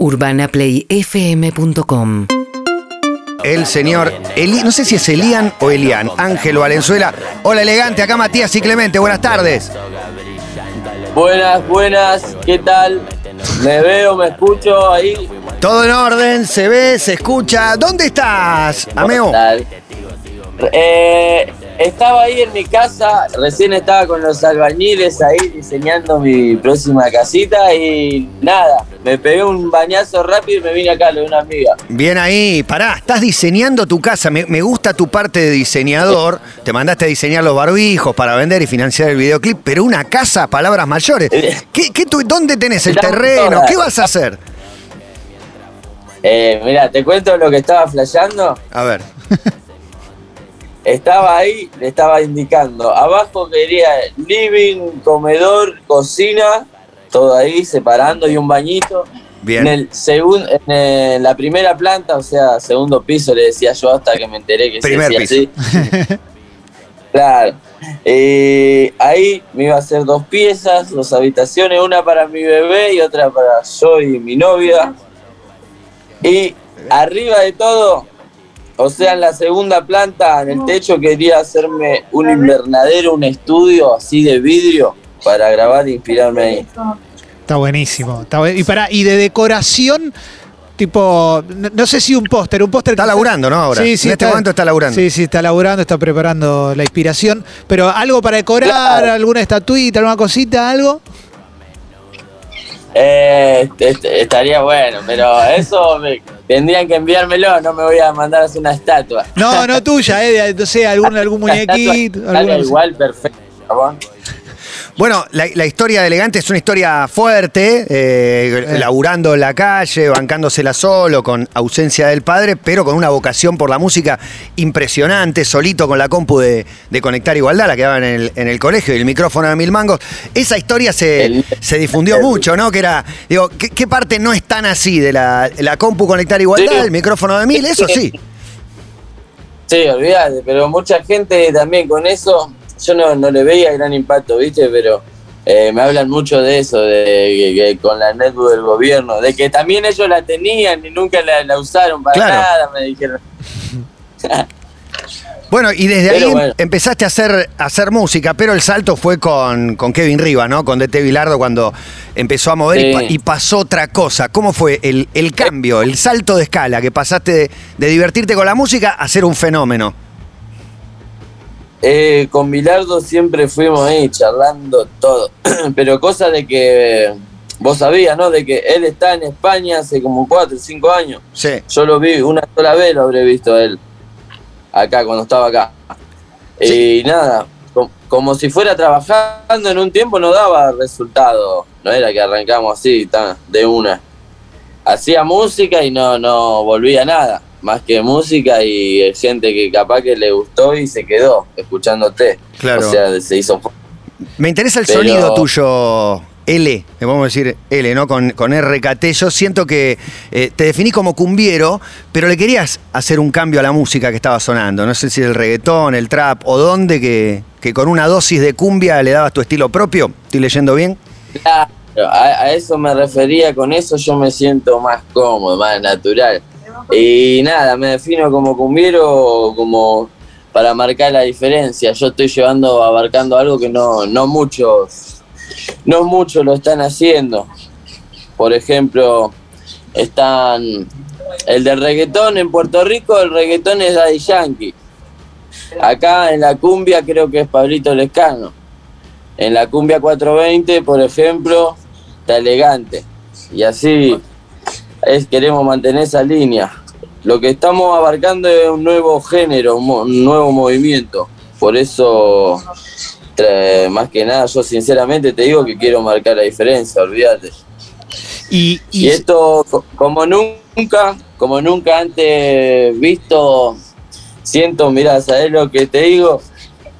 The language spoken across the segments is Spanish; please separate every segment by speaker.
Speaker 1: UrbanaPlayFM.com
Speaker 2: El señor, Eli, no sé si es Elian o Elian, Ángelo Valenzuela. Hola elegante, acá Matías y Clemente, buenas tardes.
Speaker 3: Buenas, buenas, ¿qué tal? Me veo, me escucho ahí.
Speaker 2: Todo en orden, se ve, se escucha. ¿Dónde estás, Ameo?
Speaker 3: ¿Qué tal? Eh, estaba ahí en mi casa, recién estaba con los albañiles ahí diseñando mi próxima casita y nada, me pegué un bañazo rápido y me vine acá, lo de una amiga.
Speaker 2: Bien ahí, pará, estás diseñando tu casa. Me, me gusta tu parte de diseñador. Te mandaste a diseñar los barbijos para vender y financiar el videoclip, pero una casa, palabras mayores. ¿Qué, qué tu- ¿Dónde tenés el terreno? ¿Qué vas a hacer?
Speaker 3: Eh, mira, te cuento lo que estaba flasheando.
Speaker 2: A ver.
Speaker 3: Estaba ahí, le estaba indicando. Abajo quería living, comedor, cocina, todo ahí separando y un bañito.
Speaker 2: Bien.
Speaker 3: En, el segun- en el- la primera planta, o sea, segundo piso, le decía yo hasta que me enteré que
Speaker 2: Primer
Speaker 3: se decía
Speaker 2: piso.
Speaker 3: así. claro. Eh, ahí me iba a hacer dos piezas, dos habitaciones, una para mi bebé y otra para yo y mi novia. Y arriba de todo, o sea, en la segunda planta, en el techo, quería hacerme un invernadero, un estudio así de vidrio para grabar e inspirarme ahí.
Speaker 4: Está buenísimo. está y, para, y de decoración, tipo, no, no sé si un póster, un póster.
Speaker 2: Está laburando, ¿no? Ahora.
Speaker 4: Sí, sí,
Speaker 2: en este momento está laburando.
Speaker 4: Sí, sí, está laburando, está preparando la inspiración. Pero algo para decorar,
Speaker 3: Claro.
Speaker 4: alguna estatuita, alguna cosita, algo.
Speaker 3: Eh, est- estaría bueno, pero eso me- tendrían que enviármelo, no me voy a mandar a hacer una estatua.
Speaker 4: No, no tuya, eh, no sé, algún, algún muñequito. alguna
Speaker 3: igual, perfecto. ¿no?
Speaker 2: Bueno, la, la historia de Elegante es una historia fuerte, eh, laburando en la calle, bancándosela solo, con ausencia del padre, pero con una vocación por la música impresionante, solito con la compu de, de Conectar Igualdad, la que daba en el, en el colegio y el micrófono de mil mangos. Esa historia se,
Speaker 3: El-
Speaker 2: se difundió
Speaker 3: el-
Speaker 2: mucho, ¿no? Que era, digo, ¿qué, qué parte no es tan así de la, la compu Conectar Igualdad,
Speaker 3: Sí.
Speaker 2: el micrófono de mil? Eso sí.
Speaker 3: Sí, olvídate, pero mucha gente también con eso, yo no, no le veía gran impacto, ¿viste? Pero eh, me hablan mucho de eso, de que, con la netbook del gobierno, de que también ellos la tenían y nunca la, la usaron para
Speaker 2: Claro.
Speaker 3: nada, me dijeron.
Speaker 2: Bueno, y desde
Speaker 3: Pero
Speaker 2: ahí
Speaker 3: bueno.
Speaker 2: empezaste a hacer, a hacer música, pero el salto fue con, con Kevin Rivas, ¿no? Con DT Bilardo cuando empezó a mover y, pa- y pasó otra cosa. ¿Cómo fue el, el cambio, el salto de escala que pasaste de, de divertirte con la música a ser un fenómeno?
Speaker 3: Eh, con Bilardo siempre fuimos ahí charlando todo, pero cosa de que vos sabías, ¿no? De que él está en España hace como cuatro o cinco años.
Speaker 2: Sí.
Speaker 3: Yo lo vi una sola vez, lo habré visto él acá, cuando estaba acá.
Speaker 2: Sí.
Speaker 3: Y nada, co- como si fuera trabajando en un tiempo no daba resultado. No era que arrancamos así, tan, de una. Hacía música y no, no volvía nada. Más que música y gente que capaz que le gustó y se quedó escuchándote.
Speaker 2: Claro.
Speaker 3: O sea, se hizo.
Speaker 2: Me interesa el
Speaker 3: Pero-
Speaker 2: sonido tuyo, L, vamos a decir L, ¿no? Con, con RKT. Yo siento que eh, te definí como cumbiero, pero le querías hacer un cambio a la música que estaba sonando. No sé si el reggaetón, el trap o dónde, que, que con una dosis de cumbia le dabas tu estilo propio. ¿Estoy leyendo bien?
Speaker 3: Claro, a, a eso me refería, con eso yo me siento más cómodo, más natural. Y nada, me defino como cumbiero como para marcar la diferencia. Yo estoy llevando, abarcando algo que no, no muchos, no muchos lo están haciendo. Por ejemplo, están el del reggaetón en Puerto Rico, el reggaetón es Daddy Yankee. Acá en la cumbia creo que es Pablito Lescano. En la cumbia 420, por ejemplo, está elegante. Y así es, queremos mantener esa línea. Lo que estamos abarcando es un nuevo género, un, nuevo movimiento. Por eso, más que nada, yo sinceramente te digo que quiero marcar la diferencia, olvídate.
Speaker 4: Y,
Speaker 3: Y
Speaker 4: y-
Speaker 3: esto, co- como nunca, como nunca antes visto, siento, mirá, ¿sabes lo que te digo?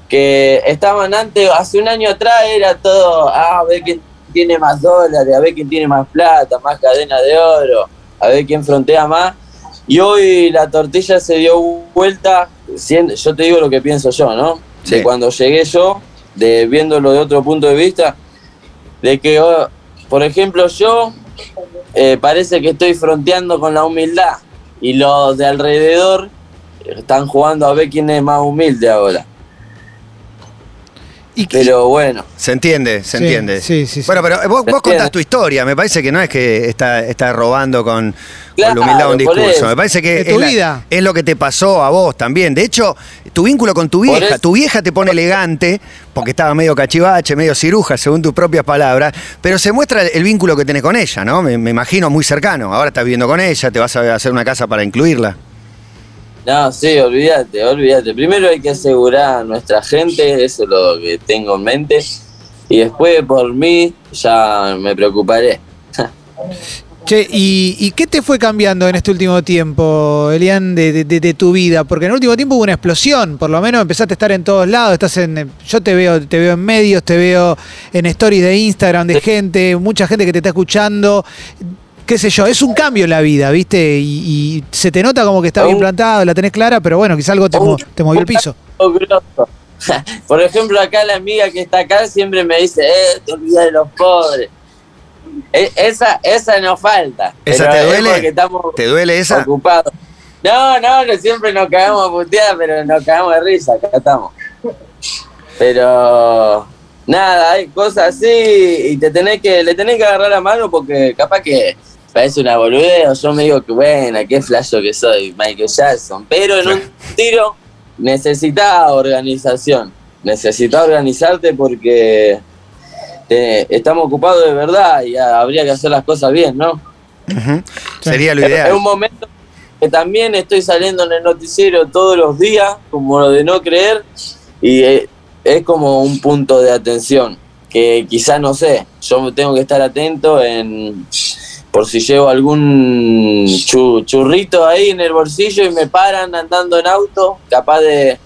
Speaker 3: Que estaban antes, hace un año atrás era todo, ah, a ver quién tiene más dólares, a ver quién tiene más plata, más cadena de oro, a ver quién frontea más. Y hoy la tortilla se dio vuelta, yo te digo lo que pienso yo, ¿no?
Speaker 2: Sí.
Speaker 3: De cuando llegué yo, de viéndolo de otro punto de vista, de que, oh, por ejemplo, yo eh, parece que estoy fronteando con la humildad y los de alrededor están jugando a ver quién es más humilde ahora.
Speaker 4: Y,
Speaker 3: Pero bueno,
Speaker 2: Se entiende, se
Speaker 4: Sí,
Speaker 2: entiende.
Speaker 4: sí, sí, sí.
Speaker 2: Bueno, pero vos,
Speaker 3: Se
Speaker 2: vos
Speaker 3: entiende.
Speaker 2: contás tu historia. Me parece que no es que está, está robando con, la humildad un discurso. Me parece que es, la-
Speaker 4: vida.
Speaker 2: es lo que te pasó a vos también. De hecho, tu vínculo con tu vieja. Tu vieja te pone elegante porque estaba medio cachivache, medio ciruja, según tus propias palabras. Pero se muestra el vínculo que tenés con ella, ¿no? Me, me imagino muy cercano. Ahora estás viviendo con ella, te vas a hacer una casa para incluirla.
Speaker 3: No, sí, olvídate, olvídate. Primero hay que asegurar a nuestra gente, eso es lo que tengo en mente. Y después por mí ya me preocuparé.
Speaker 4: Che, ¿y, y qué te fue cambiando en este último tiempo, Elian, de, de- de- de tu vida? Porque en el último tiempo hubo una explosión, por lo menos empezaste a estar en todos lados, estás en, yo te veo, te veo en medios, te veo en stories de Instagram de gente, mucha gente que te está escuchando, qué sé yo, es un cambio en la vida, ¿viste? Y, y se te nota como que está bien plantado, la tenés clara, pero bueno, quizá algo te, mo- te movió el piso.
Speaker 3: Por ejemplo, acá la amiga que está acá siempre me dice, eh, te olvidas de los pobres. E- esa, esa nos falta.
Speaker 2: ¿Esa
Speaker 3: pero
Speaker 2: te
Speaker 3: es
Speaker 2: duele?
Speaker 3: porque estamos
Speaker 2: ¿Te duele esa?
Speaker 3: ocupados. No, no, no, siempre nos cagamos a putear, pero nos cagamos de risa, acá estamos. Pero nada, hay cosas así y te tenés que, le tenés que agarrar la mano porque capaz que parece una boludez o yo me digo que buena, qué flasho que soy, Michael Jackson. Pero en un tiro necesitas organización, necesitas organizarte porque te- estamos ocupados de verdad y habría que hacer las cosas bien, ¿no?
Speaker 2: Sería lo
Speaker 3: Es- Es
Speaker 2: ideal.
Speaker 3: un momento que también estoy saliendo en el noticiero todos los días, como lo de no creer, y eh, es como un punto de atención, que quizás no sé, yo tengo que estar atento en por si llevo algún chu- churrito ahí en el bolsillo y me paran andando en auto, capaz de,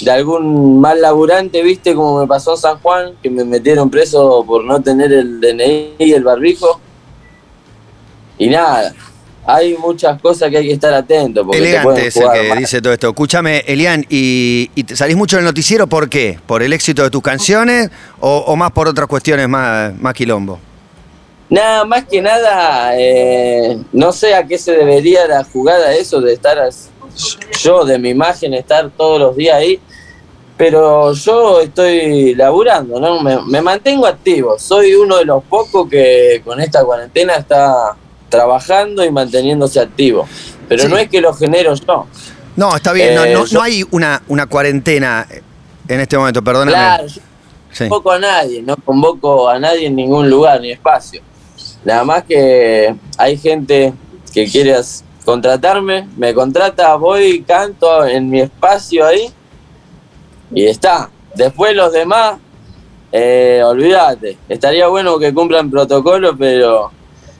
Speaker 3: de algún mal laburante, viste, como me pasó en San Juan, que me metieron preso por no tener el DNI y el barbijo. Y nada, hay muchas cosas que hay que estar atento. Porque te
Speaker 2: Elegante es el que
Speaker 3: mal.
Speaker 2: dice todo esto. Escúchame, Elian, ¿y, y te salís mucho en el noticiero por qué? ¿Por el éxito de tus canciones o, o más por otras cuestiones más, más quilombo?
Speaker 3: Nada, más que nada, eh, no sé a qué se debería la jugada eso de estar yo, de mi imagen, estar todos los días ahí. Pero yo estoy laburando, ¿no? Me, me mantengo activo. Soy uno de los pocos que con esta cuarentena está trabajando y manteniéndose activo. Pero
Speaker 2: Sí.
Speaker 3: no es que lo genero yo.
Speaker 2: No, está bien, no,
Speaker 3: Eh,
Speaker 2: no,
Speaker 3: yo-
Speaker 2: no hay una, una cuarentena en este momento, perdóname.
Speaker 3: Claro, yo no convoco a nadie, no convoco a nadie en ningún lugar ni espacio. Nada más que hay gente que quiere contratarme, me contrata, voy, canto en mi espacio ahí y está. Después los demás, eh, olvídate, estaría bueno que cumplan protocolo, pero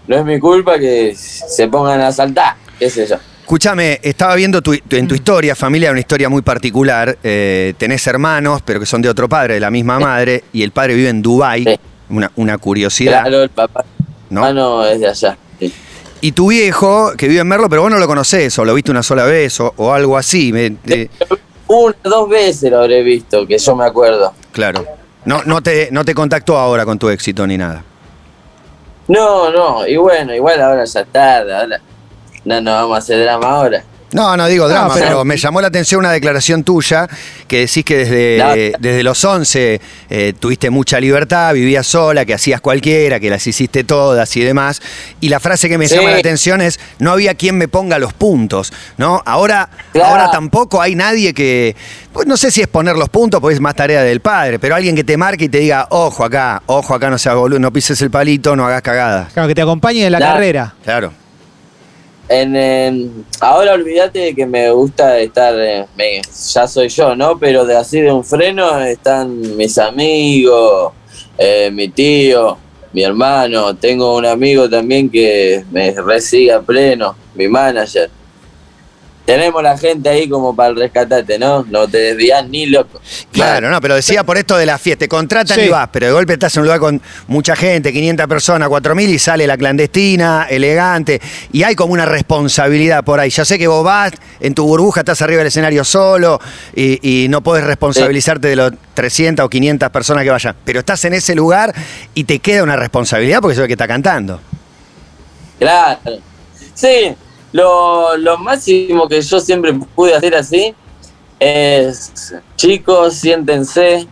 Speaker 3: no es mi culpa que se pongan a saltar, qué sé yo.
Speaker 2: Escúchame, estaba viendo tu- tu- en tu historia, familia, una historia muy particular. eh, tenés hermanos, pero que son de otro padre, de la misma madre, y el padre vive en Dubái.
Speaker 3: Sí.
Speaker 2: Una, una curiosidad,
Speaker 3: Claro, el papá
Speaker 2: ¿no?
Speaker 3: ah, no, es de allá. sí.
Speaker 2: Y tu viejo, que vive en Merlo, pero vos no lo conocés, o lo viste una sola vez, o, o algo así. me- te-
Speaker 3: Una, dos veces lo habré visto, que yo me acuerdo.
Speaker 2: claro. No, no, te, no te contactó ahora con tu éxito ni nada.
Speaker 3: No, no, y bueno, igual ahora ya tarde, ahora no nos vamos a hacer drama ahora.
Speaker 2: No, no digo drama,
Speaker 4: pero-
Speaker 2: pero... me llamó la atención una declaración tuya que decís que desde,
Speaker 3: No.
Speaker 2: desde los 11 eh, tuviste mucha libertad, vivías sola, que hacías cualquiera, que las hiciste todas y demás. Y la frase que me
Speaker 3: Sí.
Speaker 2: llama la atención es, no había quien me ponga los puntos, ¿no? Ahora,
Speaker 3: Claro.
Speaker 2: ahora tampoco hay nadie que, pues no sé si es poner los puntos, porque es más tarea del padre, pero alguien que te marque y te diga, ojo acá, ojo acá, no seas boludo, no pises el palito, no hagas cagadas.
Speaker 4: Claro, que te acompañe en la
Speaker 3: Claro.
Speaker 4: carrera.
Speaker 2: Claro.
Speaker 3: En, en- ahora olvídate de que me gusta estar, eh, me- ya soy yo, ¿no? Pero de así de un freno están mis amigos, eh, mi tío, mi hermano, tengo un amigo también que me resigue a pleno, mi manager. Tenemos la gente ahí como para el rescatarte, ¿no? No te desvías ni loco.
Speaker 2: Claro, no, pero decía por esto de la fiesta, te contratan
Speaker 4: Sí.
Speaker 2: y vas, pero de golpe estás en un lugar con mucha gente, 500 personas, 4000 y sale la clandestina, elegante, y hay como una responsabilidad por ahí. Ya sé que vos vas en tu burbuja, estás arriba del escenario solo y, y no podés responsabilizarte de los 300 o 500 personas que vayan, pero estás en ese lugar y te queda una responsabilidad porque sos el que está cantando.
Speaker 3: Claro. Sí, lo, lo máximo que yo siempre pude hacer así es, chicos, siéntense,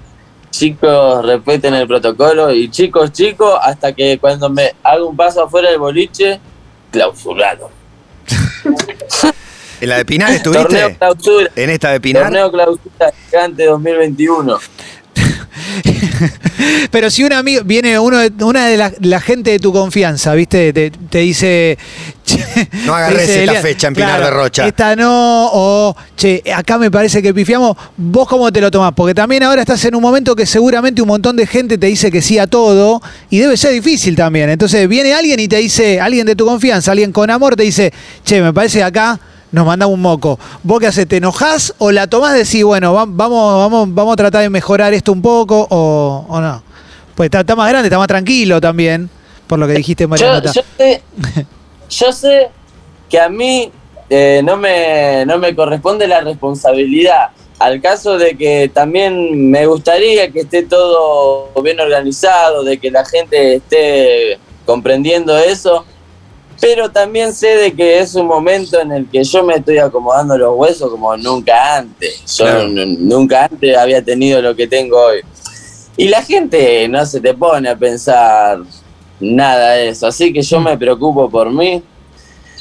Speaker 3: chicos, respeten el protocolo y chicos, chicos, hasta que cuando me hago un paso afuera del boliche, clausurado.
Speaker 2: ¿En la de Pinar estuviste?
Speaker 3: Torneo clausura.
Speaker 2: ¿En esta de Pinar?
Speaker 3: Torneo clausura gigante 2021.
Speaker 4: Pero si un amigo, viene uno de, una de la, la gente de tu confianza, ¿viste? Te, te dice.
Speaker 2: No agarres
Speaker 4: dice,
Speaker 2: esta
Speaker 4: Elian,
Speaker 2: fecha en Pinar de Rocha.
Speaker 4: Esta no, o che, acá me parece que pifiamos. ¿Vos cómo te lo tomás? Porque también ahora estás en un momento que seguramente un montón de gente te dice que sí a todo y debe ser difícil también. Entonces viene alguien y te dice, alguien de tu confianza, alguien con amor, te dice, che, me parece que acá nos mandamos un moco. ¿Vos qué haces? ¿Te enojás o la tomás de decir, bueno, va- vamos, vamos, vamos a tratar de mejorar esto un poco o, o no? Pues está, está más grande, está más tranquilo también, por lo que dijiste,
Speaker 3: Yo,
Speaker 4: Marianota.
Speaker 3: yo sé, yo sé que a mí eh, no, me, no me corresponde la responsabilidad. Al caso de que también me gustaría que esté todo bien organizado, de que la gente esté comprendiendo eso, pero también sé de que es un momento en el que yo me estoy acomodando los huesos como nunca antes. Yo
Speaker 2: Claro.
Speaker 3: nunca antes había tenido lo que tengo hoy. Y la gente no se te pone a pensar nada de eso. Así que yo me preocupo por mí,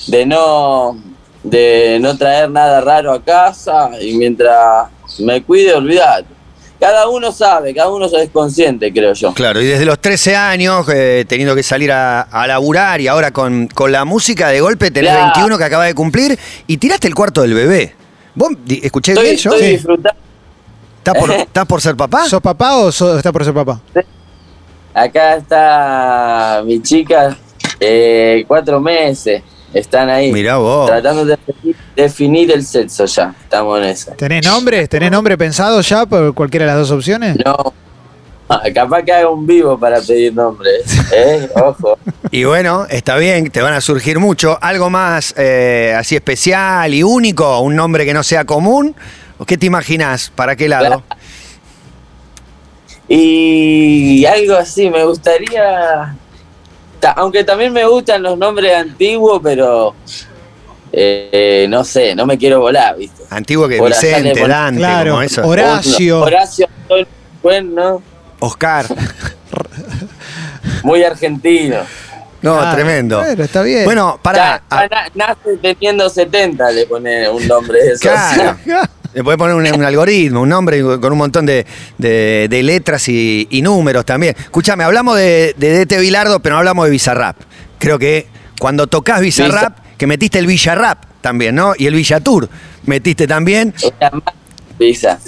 Speaker 3: de no, de no traer nada raro a casa y mientras me cuide, olvidate. Cada uno sabe, cada uno es consciente, creo yo.
Speaker 2: Claro, y desde los 13 años, eh, teniendo que salir a, a laburar y ahora con, con la música de golpe tenés
Speaker 3: Claro.
Speaker 2: 21 que acaba de cumplir y tiraste el cuarto del bebé. ¿Vos escuché
Speaker 3: Estoy,
Speaker 2: bien yo?
Speaker 3: estoy
Speaker 4: Sí.
Speaker 3: disfrutando.
Speaker 2: ¿Estás por, estás por ser papá?
Speaker 4: ¿Sos papá o sos- estás por ser papá?
Speaker 3: Acá está mi chica, eh, cuatro meses, están ahí.
Speaker 2: Mirá vos.
Speaker 3: Tratando de definir, el sexo ya, estamos en eso.
Speaker 4: ¿Tenés nombre? ¿Tenés nombre pensado ya por cualquiera de las dos opciones?
Speaker 3: No, ah, capaz que haga un vivo para pedir nombres, ¿eh? Ojo.
Speaker 2: Y bueno, está bien, te van a surgir mucho. ¿Algo más eh, así especial y único? ¿Un nombre que no sea común? ¿O ¿Qué te imaginas? ¿Para qué lado?
Speaker 3: Y algo así, me gustaría. Ta- Aunque también me gustan los nombres antiguos, pero. eh, no sé, no me quiero volar, ¿viste?
Speaker 2: Antiguo que Vicente, Dante,
Speaker 4: Claro,
Speaker 2: como eso.
Speaker 4: Horacio.
Speaker 3: Horacio Bueno,
Speaker 2: Oscar.
Speaker 3: muy argentino.
Speaker 2: No,
Speaker 4: Ah,
Speaker 2: tremendo.
Speaker 4: Bueno, está bien.
Speaker 2: Bueno, para.
Speaker 3: Ya- ya na- nace teniendo 70, le pone un nombre de esos.
Speaker 2: Claro. Le puedes poner un, un algoritmo, un nombre con un montón de, de- de letras y, y números también. Escúchame, hablamos de, de DT Bilardo, pero no hablamos de Bizarrap. Creo que cuando tocas Bizarrap, que metiste el Villarrap también, ¿no? Y el Villatour metiste también.
Speaker 3: Visa.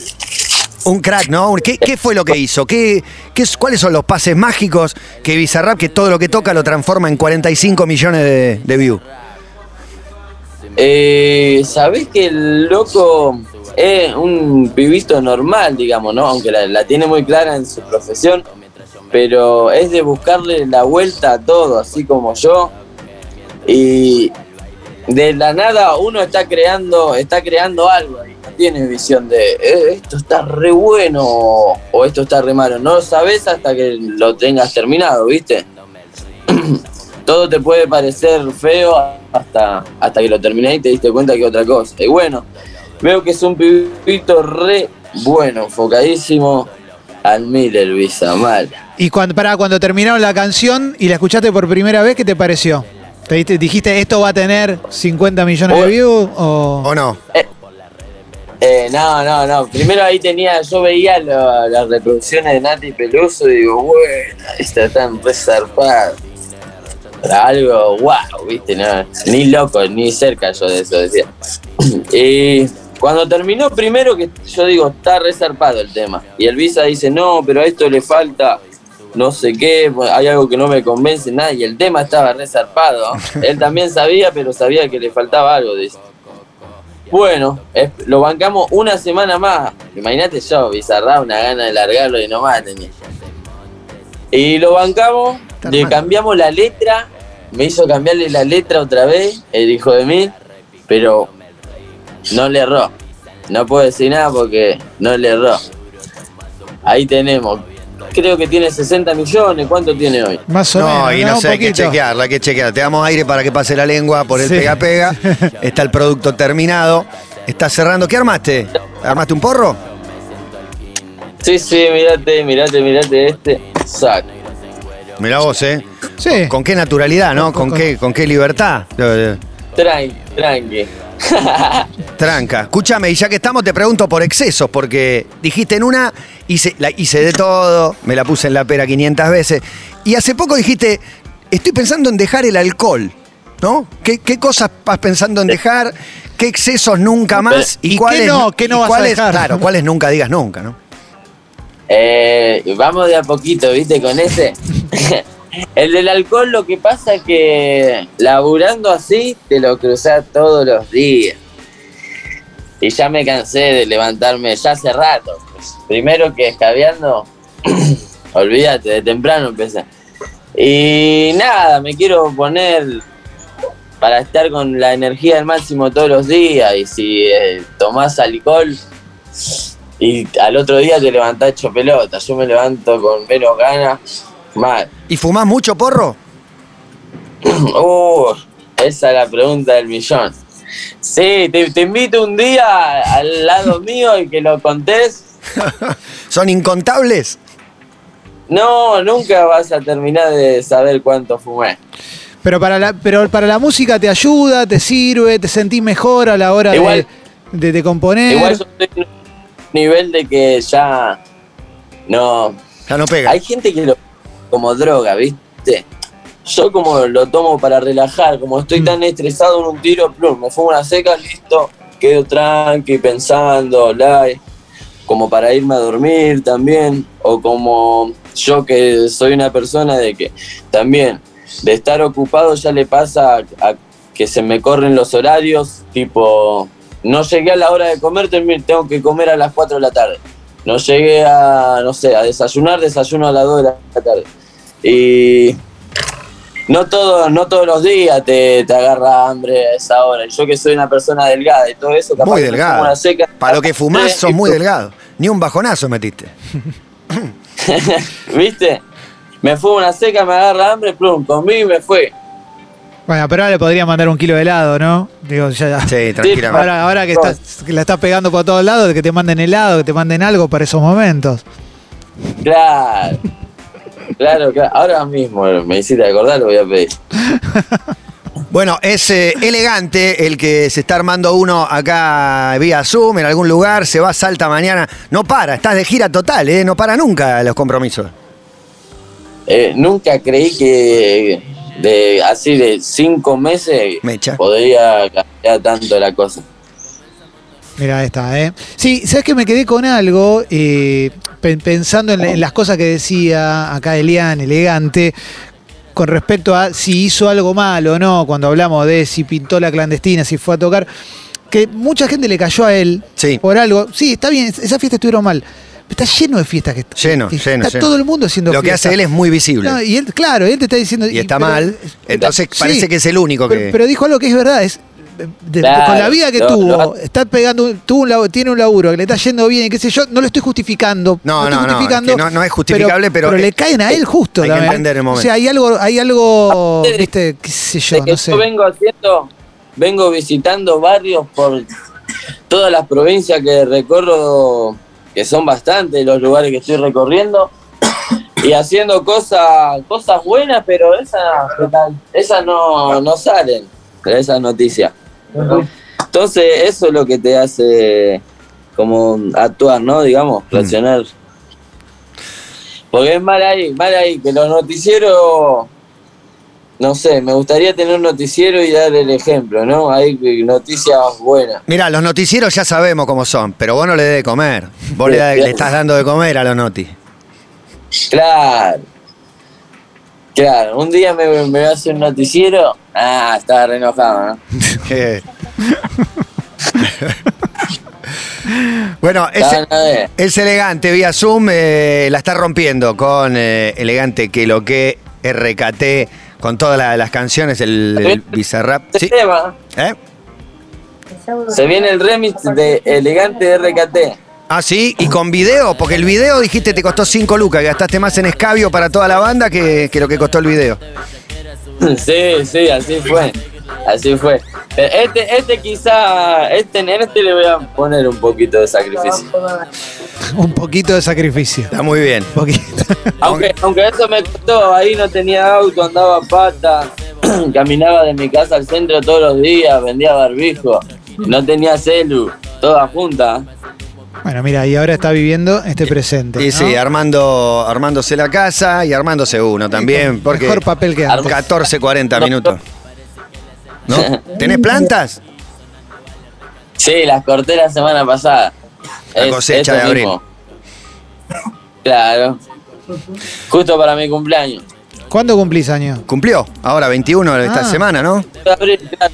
Speaker 2: Un crack, ¿no? ¿Qué, qué fue lo que hizo? ¿Qué, qué, es- ¿Cuáles son los pases mágicos que Bizarrap, que todo lo que toca lo transforma en 45 millones de, de views?
Speaker 3: Eh, Sabés que el loco es un pibito normal, digamos, ¿no? Aunque la, tiene muy clara en su profesión, pero es de buscarle la vuelta a todo, así como yo. Y de la nada uno está creando, está creando algo no tiene visión de "Eh, esto está re bueno o esto está re malo. No lo sabes hasta que lo tengas terminado, ¿viste? todo te puede parecer feo hasta, hasta que lo terminé y te diste cuenta que otra cosa. Y bueno, veo que es un pibito re bueno, enfocadísimo al Miller, Visa, mal.
Speaker 4: Y cuando, para cuando terminaron la canción y la escuchaste por primera vez, ¿qué te pareció? ¿Te diste- dijiste esto va a tener 50 millones de
Speaker 3: Oh.
Speaker 4: views? O...
Speaker 2: ¿O no?
Speaker 3: Eh, no, no, no. Primero ahí tenía, yo veía lo- las reproducciones de Nati Peluso y digo, bueno, está tan resarpado. Algo wow, viste, no, ni loco, ni cerca yo de eso decía. Y cuando terminó primero que yo digo, está resarpado el tema. Y el Visa dice, no, pero a esto le falta no sé qué, hay algo que no me convence nada. Y el tema estaba resarpado. Él también sabía, pero sabía que le faltaba algo, dice. Bueno, es- lo bancamos una semana más. Imagínate yo, Bizarra, una gana de largarlo y nomás tenía. Y lo bancamos,
Speaker 2: Está
Speaker 3: le
Speaker 2: mal.
Speaker 3: cambiamos la letra, me hizo cambiarle la letra otra vez, el hijo de mí, pero no le erró. No puedo decir nada porque no le erró. Ahí tenemos. creo que tiene 60 millones. ¿Cuánto tiene hoy?
Speaker 4: Más o
Speaker 2: No,
Speaker 4: menos.
Speaker 2: y no sé, hay que chequearla, hay que chequear. Te damos aire para que pase la lengua por el
Speaker 4: Sí.
Speaker 2: pega-pega. Está el producto terminado. Está cerrando. ¿Qué armaste? ¿Armaste un porro?
Speaker 3: Sí, sí, mirate, mirate, mirate este. Sac.
Speaker 2: Mirá vos, ¿eh?
Speaker 4: Sí.
Speaker 2: ¿Con qué naturalidad, no? ¿Con qué, con qué libertad?
Speaker 3: Tranqui, tranqui.
Speaker 2: Tranca. Escúchame, y ya que estamos, te pregunto por excesos, porque dijiste en una, hice, la, hice de todo, me la puse en la pera 500 veces. Y hace poco dijiste, estoy pensando en dejar el alcohol, ¿no? ¿Qué, qué cosas vas pensando en dejar? ¿Qué excesos nunca más?
Speaker 4: ¿Y qué
Speaker 2: cuáles
Speaker 4: no? ¿Qué no
Speaker 2: y
Speaker 4: vas a dejar?
Speaker 2: Claro, cuáles nunca digas nunca, ¿no?
Speaker 3: Eh, vamos de a poquito, ¿viste? Con ese. El del alcohol, lo que pasa es que laburando así, te lo cruzás todos los días. Y ya me cansé de levantarme, ya hace rato. pues. Primero que escabeando, olvídate, de temprano empecé. Y nada, me quiero poner para estar con la energía al máximo todos los días. Y si eh, tomás alcohol, y al otro día te levantás hecho pelota. Yo me levanto con menos ganas. Mal.
Speaker 2: ¿Y fumás mucho porro?
Speaker 3: Uh, esa es la pregunta del millón. Sí, te, te invito un día al lado mío y que lo contés.
Speaker 2: ¿Son incontables?
Speaker 3: No, nunca vas a terminar de saber cuánto fumé.
Speaker 4: Pero para la, pero para la música te ayuda, te sirve, te sentís mejor a la hora de,
Speaker 3: Igual-
Speaker 4: de, de componer.
Speaker 3: Igual yo estoy en un nivel de que ya no,
Speaker 2: Ya no pega.
Speaker 3: Hay gente que lo como droga, ¿viste? Yo como lo tomo para relajar, como estoy tan estresado en un tiro, plum, me fumo una seca, listo, quedo tranqui, pensando, live, como para irme a dormir también, o como yo que soy una persona de que también de estar ocupado ya le pasa a, a que se me corren los horarios, tipo, no llegué a la hora de comer, tengo que comer a las 4 de la tarde. No llegué a, no sé, a desayunar, desayuno a las 2 de la tarde. Y no, todo, no todos los días te, te agarra hambre a esa hora. Yo que soy una persona delgada y todo eso, capaz
Speaker 2: Muy delgado.
Speaker 3: una seca.
Speaker 2: Para lo que fumás, sos muy delgado. Ni un bajonazo metiste.
Speaker 3: ¿Viste? Me fumo una seca, me agarra hambre, plum, comí y me fue.
Speaker 4: Bueno, pero ahora le podría mandar un kilo de helado, ¿no? Digo, ya, ya.
Speaker 2: Sí, tranquilamente.
Speaker 4: Ahora, ahora que, estás, que la estás pegando por todos lados, que te manden helado, que te manden algo para esos momentos.
Speaker 3: Claro. Claro, claro. Ahora mismo me hiciste acordar, lo voy a pedir.
Speaker 2: Bueno, es eh, elegante el que se está armando uno acá vía Zoom en algún lugar, se va, salta mañana. No para, estás de gira total, ¿eh? No para nunca los compromisos.
Speaker 3: Eh, nunca creí que de así de cinco meses
Speaker 2: Mecha.
Speaker 3: podría cambiar tanto la cosa.
Speaker 4: Mira, está, ¿eh? Sí, ¿sabes que me quedé con algo? eh, pe- pensando en, la- en las cosas que decía acá Elian, elegante, con respecto a si hizo algo malo o no, cuando hablamos de si pintó la clandestina, si fue a tocar, que mucha gente le cayó a él
Speaker 2: Sí.
Speaker 4: por algo. Sí, está bien, esas fiestas estuvieron mal. Está lleno de fiestas que
Speaker 2: Lleno,
Speaker 4: que
Speaker 2: lleno,
Speaker 4: Está
Speaker 2: lleno.
Speaker 4: todo el mundo haciendo
Speaker 2: Lo que hace él es muy visible.
Speaker 4: No, y él, claro, él te está diciendo.
Speaker 2: y está
Speaker 4: pero-
Speaker 2: mal. Entonces
Speaker 4: Sí,
Speaker 2: parece que es el único
Speaker 4: pero,
Speaker 2: que.
Speaker 4: pero dijo algo que es verdad, es de- de-
Speaker 3: Claro,
Speaker 4: con la vida que tuvo, está pegando, tuvo un labo- tiene un laburo que le está yendo bien y qué sé yo, no lo estoy justificando.
Speaker 2: No,
Speaker 4: estoy
Speaker 2: no, no,
Speaker 4: justificando,
Speaker 2: es que no- no es justificable, pero-
Speaker 4: le caen a él justo.
Speaker 2: hay que
Speaker 4: también.
Speaker 2: entender el momento.
Speaker 4: O sea, hay algo, hay algo,
Speaker 3: Aparte de-
Speaker 4: viste, qué sé yo,
Speaker 3: que
Speaker 4: no sé.
Speaker 3: yo vengo haciendo, vengo visitando barrios por todas las provincias que recorro, que son bastantes los lugares que estoy recorriendo, y haciendo cosas, cosas buenas, pero esas, esas no, no salen, esas noticias. Entonces, eso es lo que te hace como actuar, ¿no? Digamos, reaccionar. Porque es mal ahí, mal ahí, que los noticieros no sé, me gustaría tener un noticiero y dar el ejemplo, ¿no? Hay noticias buenas.
Speaker 2: Mira, los noticieros ya sabemos cómo son, pero vos no le des de comer. Vos le, da- le estás dando de comer a los notis.
Speaker 3: Claro. Claro, un día me, me hacer un noticiero. Ah, estaba re enojado, ¿no?
Speaker 2: Eh. bueno, es, es elegante vía Zoom, eh, la está rompiendo con eh, elegante que lo que RKT, con todas la- las canciones, el, el Bizarrap. Sí, ¿eh?
Speaker 3: se viene el remix de Elegante RKT.
Speaker 2: Ah, sí, y con video, porque el video dijiste te costó 5 lucas, gastaste más en escabio para toda la banda que, que lo que costó el video.
Speaker 3: Sí, sí, así fue. Así fue. Pero Este, este quizá, este, en este le voy a poner un poquito de sacrificio.
Speaker 4: Un poquito de sacrificio.
Speaker 2: Está muy bien.
Speaker 4: Un poquito.
Speaker 3: Aunque, aunque eso me costó, ahí no tenía auto, andaba a pata, caminaba de mi casa al centro todos los días, vendía barbijo, no tenía celu, toda junta.
Speaker 4: Bueno, mira, y ahora está viviendo este presente.
Speaker 2: Y
Speaker 4: ¿no?
Speaker 2: sí, armando, armándose la casa y armándose uno también, porque
Speaker 4: Mejor papel que antes.
Speaker 2: 14, 40 minutos. ¿No? ¿Tenés plantas?
Speaker 3: Sí, las corté la semana pasada.
Speaker 2: La
Speaker 3: Es-
Speaker 2: cosecha de abril.
Speaker 3: mismo. Claro. Justo para mi cumpleaños.
Speaker 4: ¿Cuándo cumplís años?
Speaker 2: Cumplió, ahora 21 de esta
Speaker 4: Ah.
Speaker 2: semana, ¿no?
Speaker 3: 5 de abril, claro.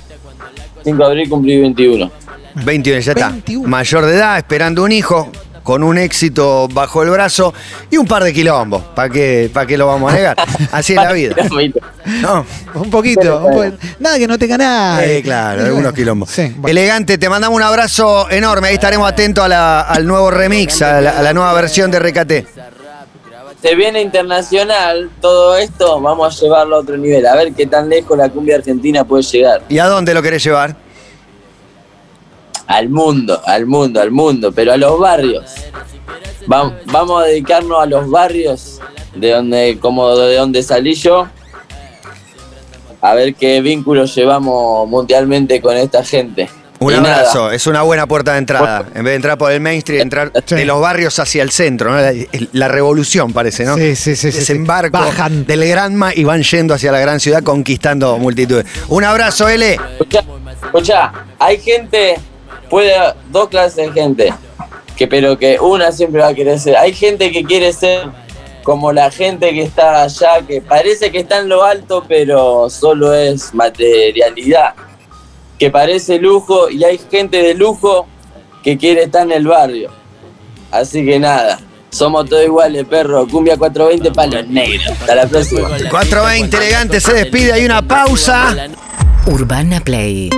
Speaker 3: 5 de abril cumplí 21.
Speaker 2: 21, ya está.
Speaker 4: 21.
Speaker 2: Mayor de edad, esperando un hijo, con un éxito bajo el brazo y un par de quilombos. ¿Para qué, ¿Para qué lo vamos a negar? Así es la vida. ¿No?
Speaker 4: Un poquito. un po- Nada que no tenga nada.
Speaker 2: Eh, claro, algunos quilombos.
Speaker 4: Sí, bueno.
Speaker 2: Elegante, te mandamos un abrazo enorme. Ahí estaremos atentos a la- al nuevo remix, a la, a la nueva versión de RKT.
Speaker 3: Se viene internacional todo esto, vamos a llevarlo a otro nivel. A ver qué tan lejos la cumbia argentina puede llegar.
Speaker 2: ¿Y a dónde lo querés llevar?
Speaker 3: Al mundo, al mundo, al mundo, pero a los barrios. Va- vamos a dedicarnos a los barrios de donde, como de donde salí yo. A ver qué vínculos llevamos mundialmente con esta gente.
Speaker 2: Un
Speaker 3: Y nada,
Speaker 2: abrazo, es una buena puerta de entrada. En vez de entrar por el mainstream, entrar
Speaker 4: Sí.
Speaker 2: de los barrios hacia el centro. ¿no? La, la revolución parece, ¿no?
Speaker 4: Sí, sí, sí, sí, sí.
Speaker 2: Desembarco
Speaker 4: Bajan.
Speaker 2: del Granma y van yendo hacia la gran ciudad conquistando multitudes. Un abrazo, L.
Speaker 3: Escuchá, escuchá, hay gente, puede dos clases de gente, que pero que una siempre va a querer ser. Hay gente que quiere ser como la gente que está allá, que parece que está en lo alto, pero solo es materialidad, que parece lujo, y hay gente de lujo que quiere estar en el barrio. Así que nada, somos todos iguales, perro. Cumbia 420 palos negros. Hasta la próxima.
Speaker 2: 420 elegante se despide, hay una pausa.
Speaker 1: Urbana Play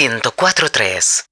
Speaker 1: 104.3